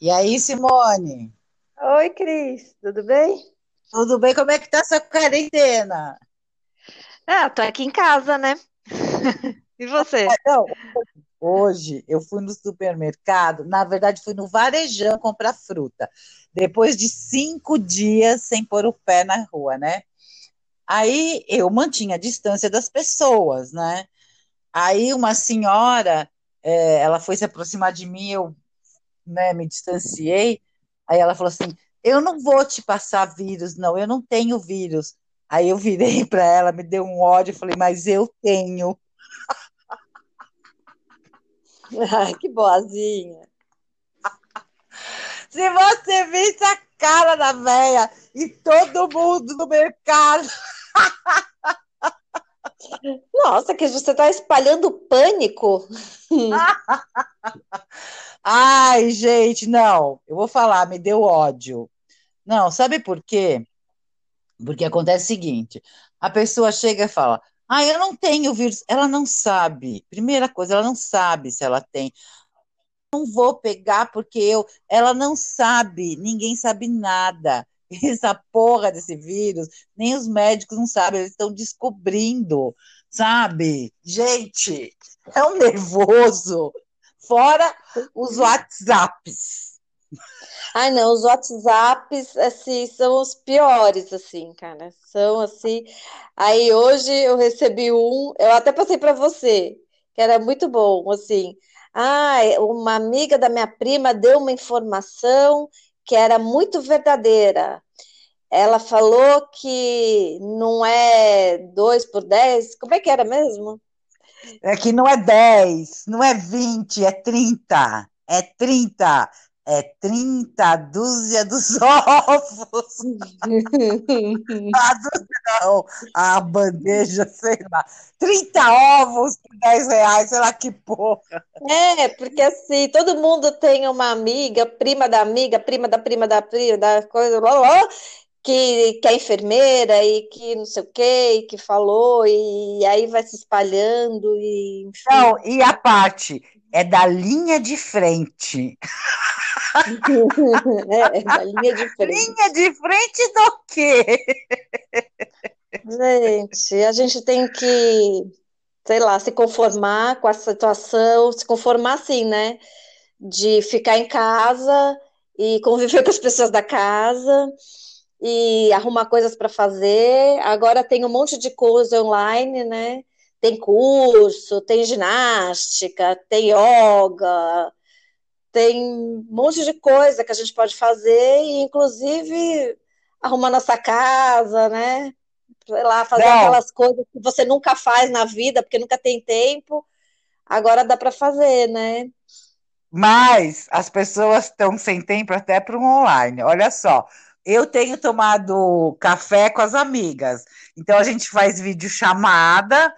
E aí, Simone? Oi, Cris, tudo bem? Tudo bem? Como é que tá essa quarentena? Ah, tô aqui em casa, né? E você? Não, hoje eu fui no supermercado, na verdade fui no Varejão comprar fruta, depois de cinco dias sem pôr o pé na rua, né? Aí eu mantinha a distância das pessoas, né? Aí uma senhora, eh, ela foi se aproximar de mim, eu, né, me distanciei, aí ela falou assim, eu não vou te passar vírus, não, eu não tenho vírus. Aí eu virei para ela, me deu um ódio, falei, mas eu tenho. Ai, que boazinha. Se você visse a cara da véia e todo mundo no mercado, Nossa, Cris, você tá espalhando pânico? Ai, gente, não, eu vou falar, me deu ódio. Não, sabe por quê? Porque acontece o seguinte: a pessoa chega e fala, ah, eu não tenho vírus. Ela não sabe. Primeira coisa, ela não sabe se ela tem. Não vou pegar porque eu. Ela não sabe. Ninguém sabe nada. Essa porra desse vírus, nem os médicos não sabem. Eles estão descobrindo, sabe? Gente, é um nervoso. Fora os WhatsApps. Ai, não, os WhatsApps, assim, são os piores, assim, cara. São, assim... Aí, hoje, eu recebi um, eu até passei para você, que era muito bom, assim. Ai, uma amiga da minha prima deu uma informação que era muito verdadeira. Ela falou que não é 2 por 10. como é que era mesmo? É que não é 10, não é 20, é 30. É 30. É 30 dúzia dos ovos. A dúzia não, a bandeja, sei lá. 30 ovos por 10 reais, sei lá que porra. É, porque assim, todo mundo tem uma amiga, prima da amiga, prima da prima da prima, da coisa, blá, blá, que, que é enfermeira e que não sei o quê, e que falou, e aí vai se espalhando, e enfim. Não, e a parte é da linha de frente. É, é da linha de frente. Linha de frente do quê? Gente, a gente tem que, sei lá, se conformar com a situação, se conformar assim, né? De ficar em casa e conviver com as pessoas da casa e arrumar coisas para fazer. Agora tem um monte de coisa online, né? Tem curso, tem ginástica, tem yoga, tem um monte de coisa que a gente pode fazer, e inclusive arrumar nossa casa, né? Sei lá, fazer Não, aquelas coisas que você nunca faz na vida, porque nunca tem tempo, agora dá para fazer, né? mas as pessoas estão sem tempo até para um online. Olha só, eu tenho tomado café com as amigas. Então a gente faz videochamada,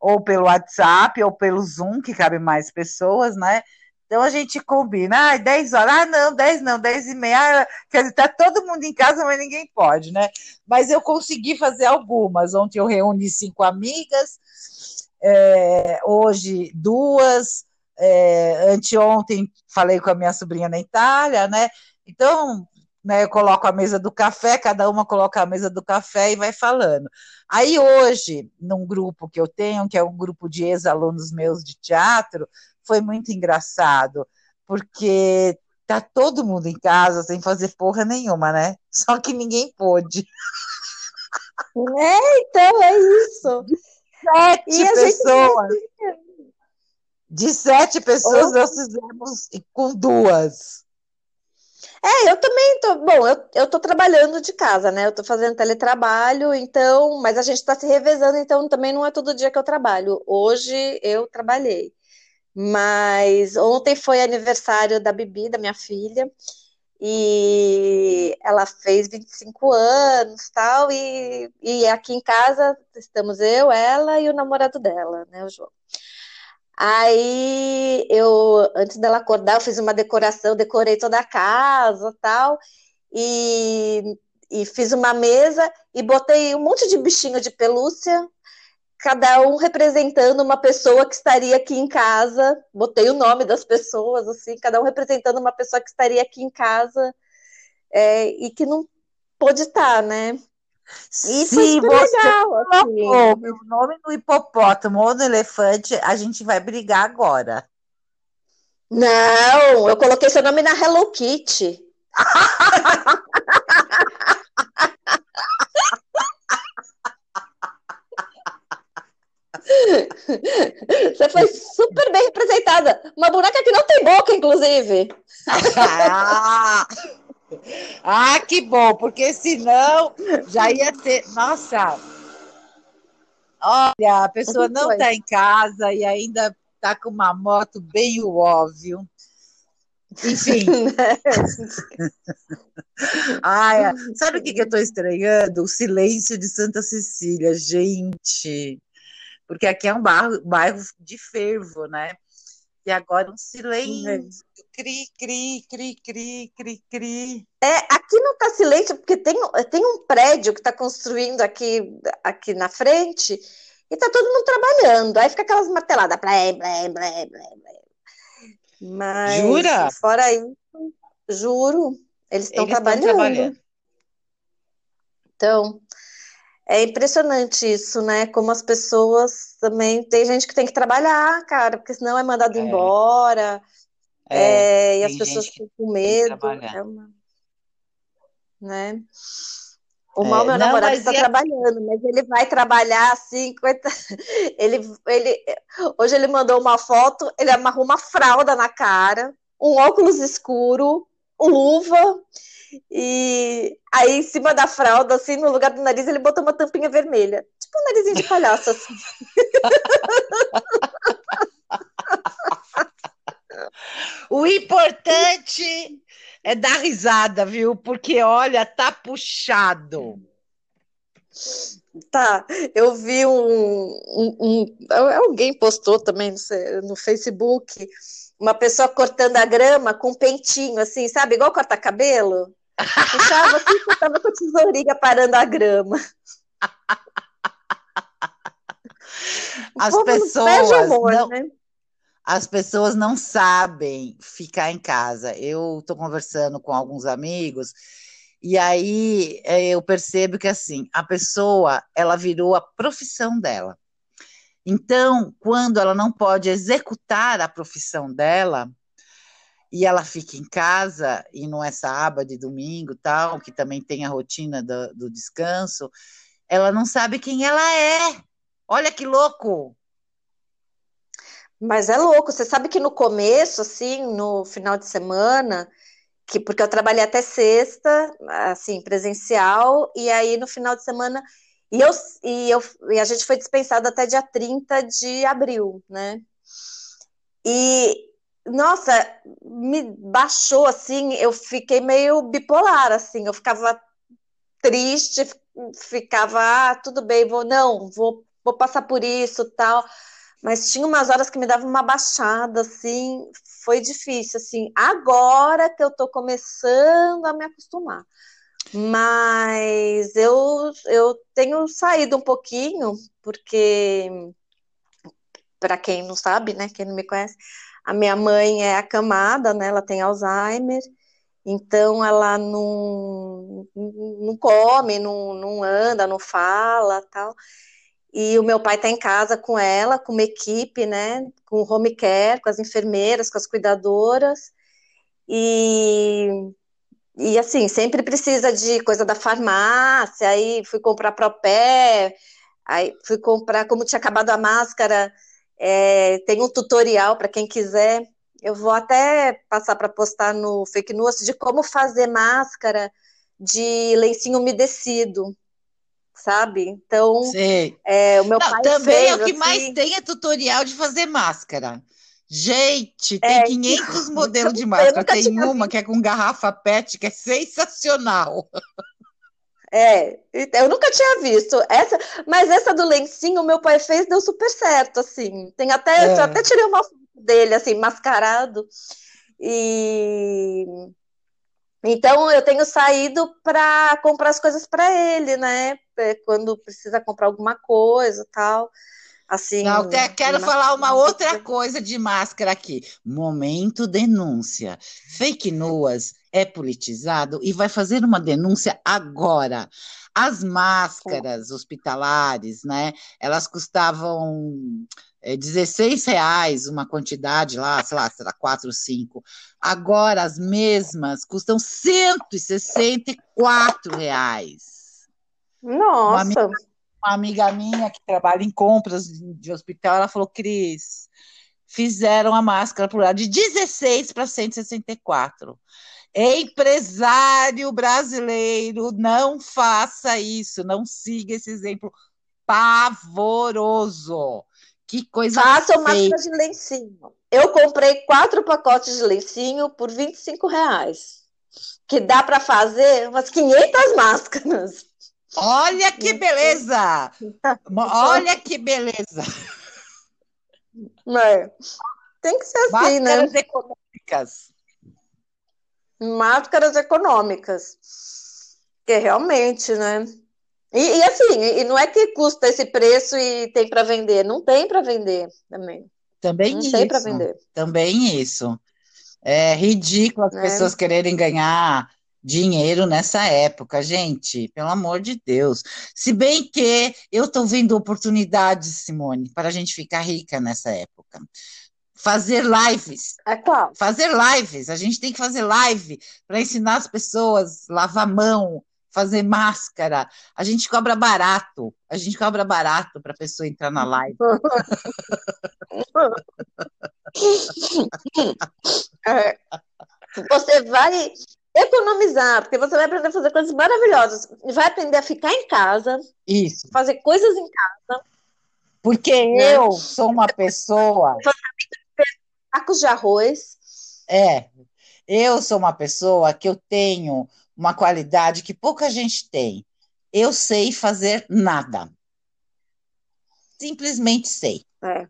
ou pelo WhatsApp, ou pelo Zoom, que cabe mais pessoas, né? Então a gente combina, ah, 10 horas, ah, não, 10 não, 10 e meia, ah, quer dizer, tá todo mundo em casa, mas ninguém pode, né? Mas eu consegui fazer algumas. Ontem eu reuni cinco amigas, é, hoje duas, é, anteontem falei com a minha sobrinha na Itália, né? Então, né, eu coloco a mesa do café, cada uma coloca a mesa do café e vai falando. Aí hoje, num grupo que eu tenho, que é um grupo de ex-alunos meus de teatro, foi muito engraçado, porque tá todo mundo em casa sem fazer porra nenhuma, né? Só que ninguém pôde. É, então é isso. Sete gente pessoas, de sete pessoas nós fizemos com duas. É, eu também tô. Bom, eu, eu tô trabalhando de casa, né? Eu tô fazendo teletrabalho, então, mas a gente tá se revezando, então também não é todo dia que eu trabalho. Hoje eu trabalhei. Mas ontem foi aniversário da Bibi, da minha filha, e ela fez 25 anos, tal, e, e aqui em casa estamos eu, ela e o namorado dela, né, o João. Aí eu, antes dela acordar, eu fiz uma decoração, decorei toda a casa, tal, e, e fiz uma mesa e botei um monte de bichinho de pelúcia cada um representando uma pessoa que estaria aqui em casa. Botei o nome das pessoas, assim, cada um representando uma pessoa que estaria aqui em casa é, e que não pôde estar, né? E Sim, você legal, assim. colocou meu nome no hipopótamo ou no elefante, a gente vai brigar agora. Não, eu coloquei seu nome na Hello Kitty. Você foi super bem representada. Uma boneca que não tem boca, inclusive. ah, que bom, porque senão já ia ter. Nossa! Olha, a pessoa não está em casa e ainda está com uma moto bem óbvio. Enfim. Ai, sabe o que, que eu estou estranhando? O silêncio de Santa Cecília, gente. Porque aqui é um bairro, bairro de fervo, né? E agora um silêncio. Cri, cri, cri, cri, cri, cri. É, aqui não está silêncio, porque tem, tem um prédio que está construindo aqui, aqui na frente e está todo mundo trabalhando. Aí fica aquelas marteladas. Blé, blé, blé, blé, blé. Mas, Jura? Fora isso, juro, eles estão trabalhando. trabalhando. Então, é impressionante isso, né? Como as pessoas também. Tem gente que tem que trabalhar, cara, porque senão é mandado é. embora. É, é, e as pessoas ficam com medo. É uma... Né? O mal, é, meu não, namorado está trabalhando, mas ele vai trabalhar assim, coita... ele, ele, hoje ele mandou uma foto, ele amarrou uma fralda na cara, um óculos escuro, luva, e aí em cima da fralda, assim, no lugar do nariz, ele botou uma tampinha vermelha, tipo um narizinho de palhaço, assim. o importante é dar risada, viu? Porque olha, tá puxado. Tá, eu vi um, um, um, alguém postou também no Facebook uma pessoa cortando a grama com um pentinho, assim, sabe? Igual corta cabelo. Puxava assim, cortava com a tesourinha parando a grama. As pessoas amor, não, né? as pessoas não sabem ficar em casa. Eu estou conversando com alguns amigos e aí é, eu percebo que assim a pessoa ela virou a profissão dela. Então, quando ela não pode executar a profissão dela e ela fica em casa e não é sábado e domingo tal, que também tem a rotina do, do descanso, ela não sabe quem ela é. Olha que louco! Mas é louco, você sabe que no começo, assim, no final de semana, que porque eu trabalhei até sexta, assim, presencial, e aí no final de semana, e, eu, e, eu, e a gente foi dispensado até dia 30 de abril, né? E, nossa, me baixou, assim, eu fiquei meio bipolar, assim, eu ficava triste, ficava, ah, tudo bem, vou, não, vou, vou passar por isso, tal mas tinha umas horas que me dava uma baixada, assim, foi difícil, assim, agora que eu tô começando a me acostumar. Mas eu, eu tenho saído um pouquinho, porque, para quem não sabe, né, quem não me conhece, a minha mãe é acamada, né, ela tem Alzheimer, então ela não, não come, não, não anda, não fala, tal. E o meu pai está em casa com ela, com uma equipe, né, com home care, com as enfermeiras, com as cuidadoras, e, e assim, sempre precisa de coisa da farmácia, aí fui comprar propé, aí fui comprar, como tinha acabado a máscara, é, tem um tutorial para quem quiser, eu vou até passar para postar no Fake News de como fazer máscara de lencinho umedecido, sabe? Então, é, o meu Não, pai também fez, é o que assim... mais tem é tutorial de fazer máscara. Gente, tem é, 500 modelos de máscara. Tem uma visto. que é com garrafa PET, que é sensacional. É, eu nunca tinha visto essa, mas essa do lencinho, meu pai fez, deu super certo, assim. Tem até, é. eu até tirei uma foto dele, assim, mascarado. E Então eu tenho saído para comprar as coisas para ele, né? É, quando precisa comprar alguma coisa, tal. Assim, Não, quero falar uma outra coisa de máscara aqui. Momento denúncia. Fake news é politizado e vai fazer uma denúncia agora. As máscaras hospitalares, né? Elas custavam é, 16 reais uma quantidade lá, sei lá, será 4 ou 5. Agora as mesmas custam 164 reais. Nossa! Uma amiga, uma amiga minha que trabalha em compras de hospital, ela falou, Cris, fizeram a máscara por lá de 16 para 164. Empresário brasileiro, não faça isso, não siga esse exemplo pavoroso. Que coisa Faça máscara de lencinho. Eu comprei quatro pacotes de lencinho por 25 reais. Que dá para fazer umas 500 máscaras. Olha que beleza! Olha que beleza! É. Tem que ser assim, Máscaras né? Máscaras econômicas. Máscaras econômicas. Que realmente, né? E, e, assim, e não é que custa esse preço e tem para vender, não tem para vender também. Também não isso. tem para vender. Também isso. É ridículo as é. pessoas quererem ganhar dinheiro nessa época, gente, pelo amor de Deus. Se bem que eu estou vendo oportunidades, Simone, para a gente ficar rica nessa época. Fazer lives. É qual? Fazer lives. A gente tem que fazer live para ensinar as pessoas a lavar mão, fazer máscara. A gente cobra barato. A gente cobra barato para a pessoa entrar na live. é. Você vai economizar, porque você vai aprender a fazer coisas maravilhosas. Vai aprender a ficar em casa. Isso. Fazer coisas em casa. Porque né? eu sou uma pessoa. Sacos de arroz. É. Eu sou uma pessoa que eu tenho uma qualidade que pouca gente tem. Eu sei fazer nada. Simplesmente sei. É.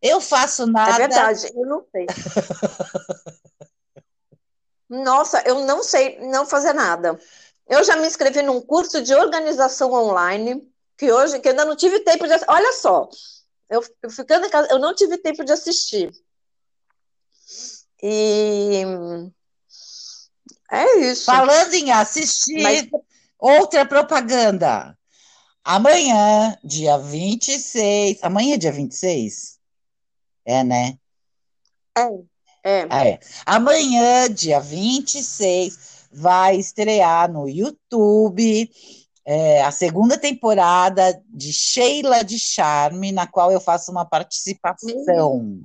Eu faço nada. É verdade, eu não sei. Nossa, eu não sei não fazer nada. Eu já me inscrevi num curso de organização online, que hoje, que ainda não tive tempo de Olha só, eu, eu ficando em casa, eu não tive tempo de assistir. E é isso. Falando em assistir, Mas... outra propaganda. Amanhã, dia 26. Amanhã é dia 26? É, né? É. É. Ah, é. Amanhã, dia 26, vai estrear no YouTube é, a segunda temporada de Sheila de Charme, na qual eu faço uma participação.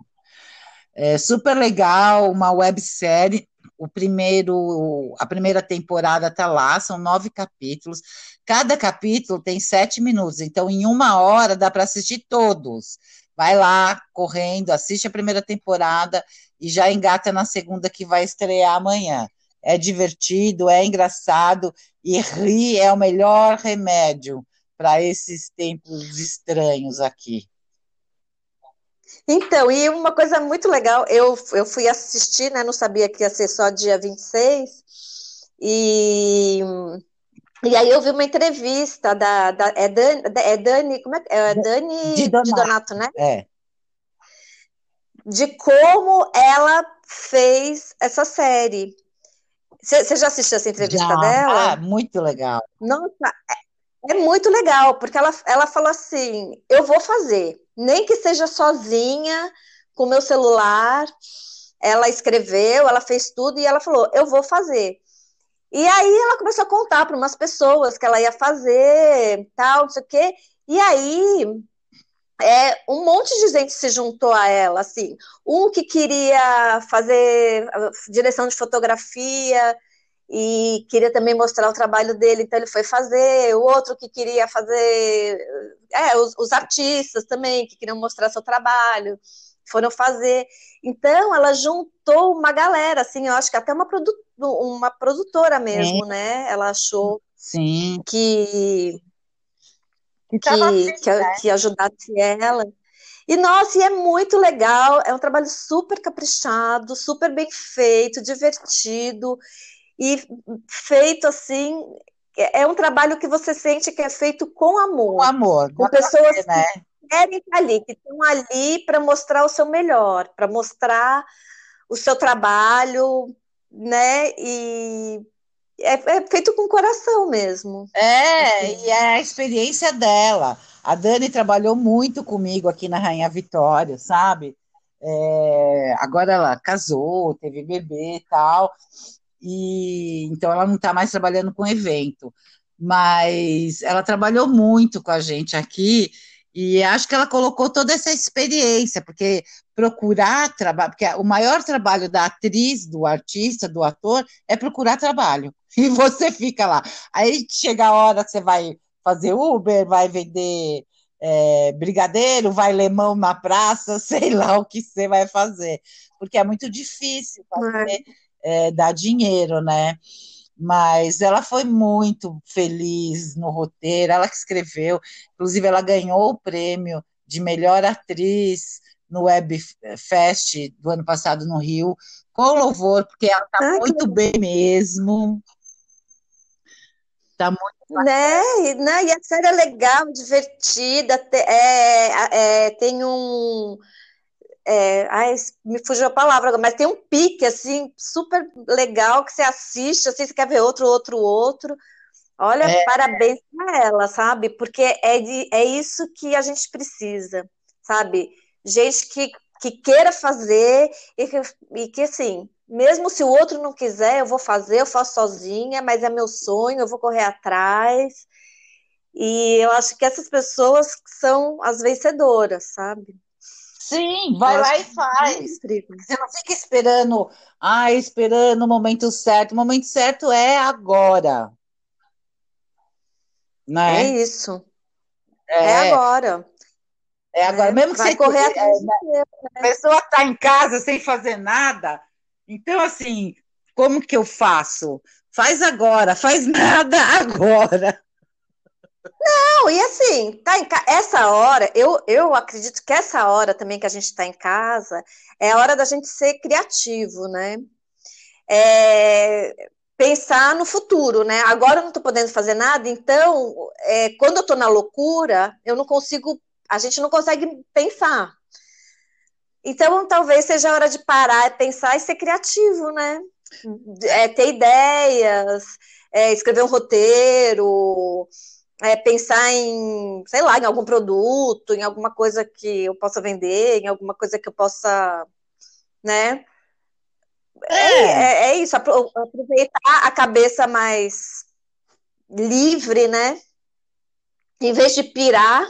É super legal, uma websérie. O primeiro, a primeira temporada está lá, são nove capítulos. Cada capítulo tem sete minutos, então em uma hora dá para assistir todos. Vai lá correndo, assiste a primeira temporada e já engata na segunda que vai estrear amanhã. É divertido, é engraçado e rir é o melhor remédio para esses tempos estranhos aqui. Então, e uma coisa muito legal, eu, eu fui assistir, né, não sabia que ia ser só dia 26, e, e aí eu vi uma entrevista da, da é, Dani, é Dani, como é, é Dani de Donato, de Donato né? É de como ela fez essa série. Você já assistiu essa entrevista já. dela? Ah, muito legal. Nossa, é, é muito legal, porque ela, ela falou assim: eu vou fazer, nem que seja sozinha, com meu celular. Ela escreveu, ela fez tudo e ela falou: eu vou fazer. E aí ela começou a contar para umas pessoas que ela ia fazer, tal, não sei o quê. E aí é, um monte de gente se juntou a ela, assim, um que queria fazer direção de fotografia e queria também mostrar o trabalho dele, então ele foi fazer, o outro que queria fazer, é, os, os artistas também, que queriam mostrar seu trabalho, foram fazer, então ela juntou uma galera, assim, eu acho que até uma, produ uma produtora mesmo, né, ela achou Sim. que que, que, assim, que, né? que ajudasse ela. E, nossa, e é muito legal, é um trabalho super caprichado, super bem feito, divertido. E feito assim. É um trabalho que você sente que é feito com amor. Com amor. Com pessoas ver, né? que querem estar ali, que estão ali para mostrar o seu melhor, para mostrar o seu trabalho, né? E é, é, feito com coração mesmo. É, assim. e é a experiência dela. A Dani trabalhou muito comigo aqui na Rainha Vitória, sabe? É, agora ela casou, teve bebê e tal, e então ela não está mais trabalhando com evento, mas ela trabalhou muito com a gente aqui e acho que ela colocou toda essa experiência, porque procurar trabalho, porque o maior trabalho da atriz, do artista, do ator, é procurar trabalho. E você fica lá. Aí chega a hora que você vai fazer Uber, vai vender é, brigadeiro, vai lemão na praça, sei lá o que você vai fazer, porque é muito difícil fazer, é. É, dar dinheiro, né? Mas ela foi muito feliz no roteiro, ela que escreveu, inclusive ela ganhou o prêmio de melhor atriz no Web Fest do ano passado no Rio, com louvor, porque ela está ah, muito que... bem mesmo. Está muito né? E, né? e a série é legal, divertida, é, é, tem um. É, ai, me fugiu a palavra, mas tem um pique assim super legal que você assiste, assim, você quer ver outro, outro, outro. Olha, é. parabéns para ela, sabe? Porque é, de, é isso que a gente precisa, sabe? Gente que, que queira fazer e que, e que assim, mesmo se o outro não quiser, eu vou fazer, eu faço sozinha, mas é meu sonho, eu vou correr atrás. E eu acho que essas pessoas são as vencedoras, sabe? Sim, vai lá e faz. Você não fica esperando, ah, esperando o momento certo. O momento certo é agora. Né? É isso. É, é agora. É agora. É, Mesmo que você correr atrás. É, né? A pessoa está em casa sem fazer nada então, assim, como que eu faço? Faz agora, faz nada agora. Não, e assim, tá em ca... essa hora, eu, eu acredito que essa hora também que a gente está em casa é a hora da gente ser criativo, né? É, pensar no futuro, né? Agora eu não estou podendo fazer nada, então, é, quando eu estou na loucura, eu não consigo, a gente não consegue pensar. Então, talvez seja a hora de parar, pensar e ser criativo, né? É, ter ideias, é, escrever um roteiro, é, pensar em, sei lá, em algum produto, em alguma coisa que eu possa vender, em alguma coisa que eu possa, né? É, é, é, é isso, aproveitar a cabeça mais livre, né? Em vez de pirar,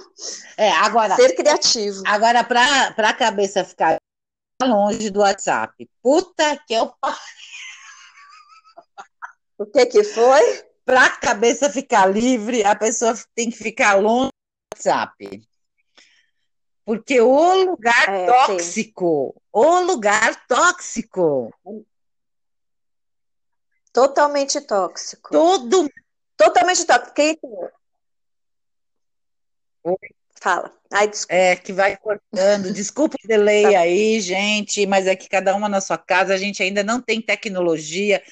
é, agora, ser criativo. Agora, para a cabeça ficar longe do WhatsApp. Puta que eu O que que foi? Para a cabeça ficar livre, a pessoa tem que ficar longe do WhatsApp. Porque o lugar é, tóxico, sim. o lugar tóxico. Totalmente tóxico. Todo Totalmente tóxico. Porque Fala. Ai, desculpa. É, que vai cortando. Desculpa o delay tá. aí, gente, mas é que cada uma na sua casa, a gente ainda não tem tecnologia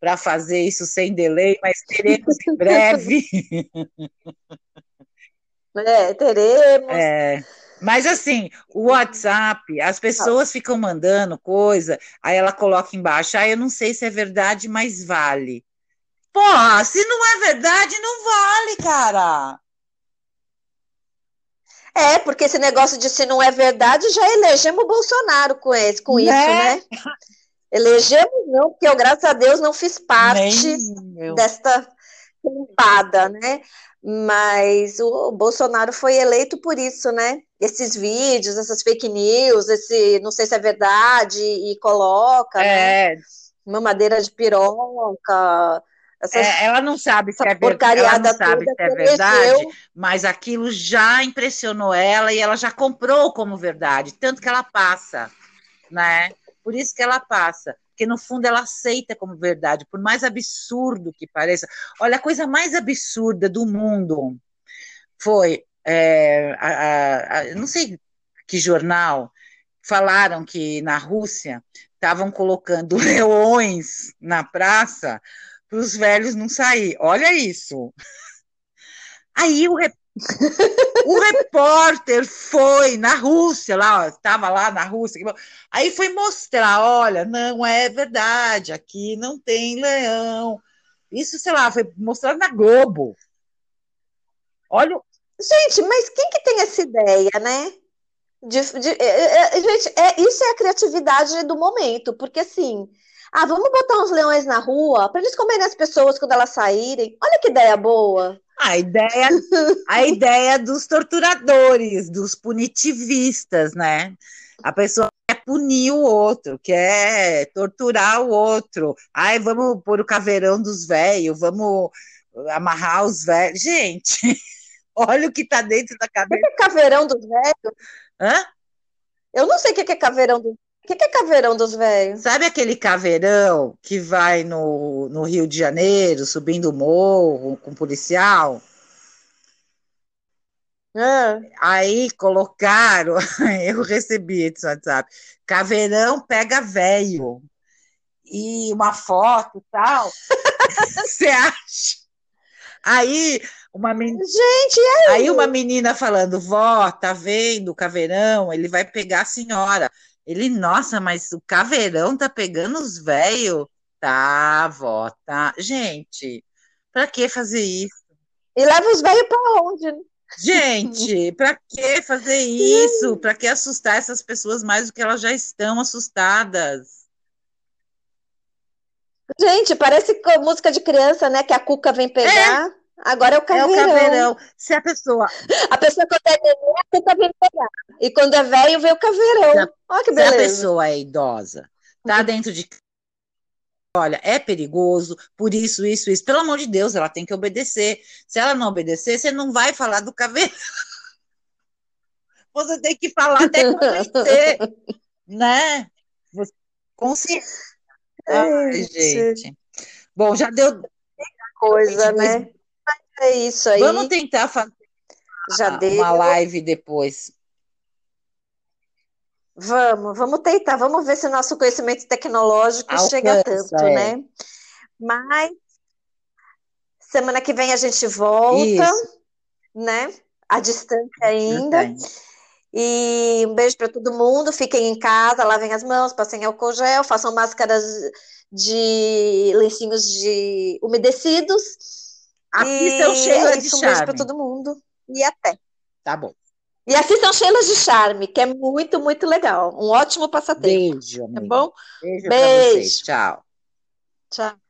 para fazer isso sem delay, mas teremos em breve. É, teremos. É. Mas assim, o WhatsApp, as pessoas ficam mandando coisa, aí ela coloca embaixo, ah, eu não sei se é verdade, mas vale. Porra, se não é verdade, não vale, cara. É, porque esse negócio de se não é verdade, já elegemos o Bolsonaro com, esse, com né? isso, né? Elegemos não, porque eu, graças a Deus, não fiz parte desta limpada, né? Mas o Bolsonaro foi eleito por isso, né? Esses vídeos, essas fake news, esse não sei se é verdade, e coloca, é. né? Mamadeira de piroca, é, ela não sabe se é verdade, ela não sabe se é verdade, mas aquilo já impressionou ela e ela já comprou como verdade, tanto que ela passa, né? Por isso que ela passa, porque no fundo ela aceita como verdade, por mais absurdo que pareça. Olha, a coisa mais absurda do mundo foi, é, a, a, não sei que jornal, falaram que na Rússia estavam colocando leões na praça para os velhos não sair. Olha isso. Aí o. o repórter foi na Rússia, lá, estava lá na Rússia. Aí foi mostrar: olha, não é verdade, aqui não tem leão. Isso, sei lá, foi mostrado na Globo. Olha. Gente, mas quem que tem essa ideia, né? De, de, é, é, é, gente, é, isso é a criatividade do momento, porque assim, ah, vamos botar uns leões na rua para eles comerem as pessoas quando elas saírem. Olha que ideia boa. A ideia, a ideia dos torturadores, dos punitivistas, né? A pessoa quer punir o outro, quer torturar o outro. Ai, vamos pôr o caveirão dos velhos, vamos amarrar os velhos. Gente, olha o que está dentro da cabeça. O que é caveirão dos velhos? Hã? Eu não sei o que é caveirão dos o que, que é caveirão dos velhos? Sabe aquele caveirão que vai no, no Rio de Janeiro, subindo o morro com policial? Ah. Aí colocaram, eu recebi esse WhatsApp, caveirão pega velho. E uma foto e tal. Você acha? Aí uma menina. Gente, aí? aí uma menina falando, vó, tá vendo o caveirão? Ele vai pegar a senhora. Ele, nossa, mas o caveirão tá pegando os velhos? Tá, vó, tá. Gente, pra que fazer isso? E leva os velhos pra onde? Gente, pra que fazer isso? Pra que assustar essas pessoas mais do que elas já estão assustadas? Gente, parece música de criança, né? Que a Cuca vem pegar. É. Agora é o caveirão. É o caveirão. Se a pessoa. A pessoa quando é neném, Cuca vem pegar. E quando é velho, vem o caveirão. Olha que beleza. Se a pessoa é idosa, tá uhum. dentro de. Olha, é perigoso, por isso, isso, isso. Pelo amor de Deus, ela tem que obedecer. Se ela não obedecer, você não vai falar do caveirão. Você tem que falar até convencer, né? Consciência. Ai, gente. Bom, já deu coisa, né? É isso aí. Vamos tentar fazer Já deu. uma live depois. Vamos, vamos tentar, vamos ver se o nosso conhecimento tecnológico Alcança, chega tanto, é. né? Mas semana que vem a gente volta, Isso. né? À distância ainda. E um beijo para todo mundo. Fiquem em casa, lavem as mãos, passem álcool gel, façam máscaras de lencinhos de umedecidos. Assistam Sheila é de um Charme. beijo para todo mundo e até. Tá bom. E assistam Sheila de Charme, que é muito, muito legal. Um ótimo passatempo. Beijo, amiga. Tá bom? Beijo, beijo. Tchau. Tchau.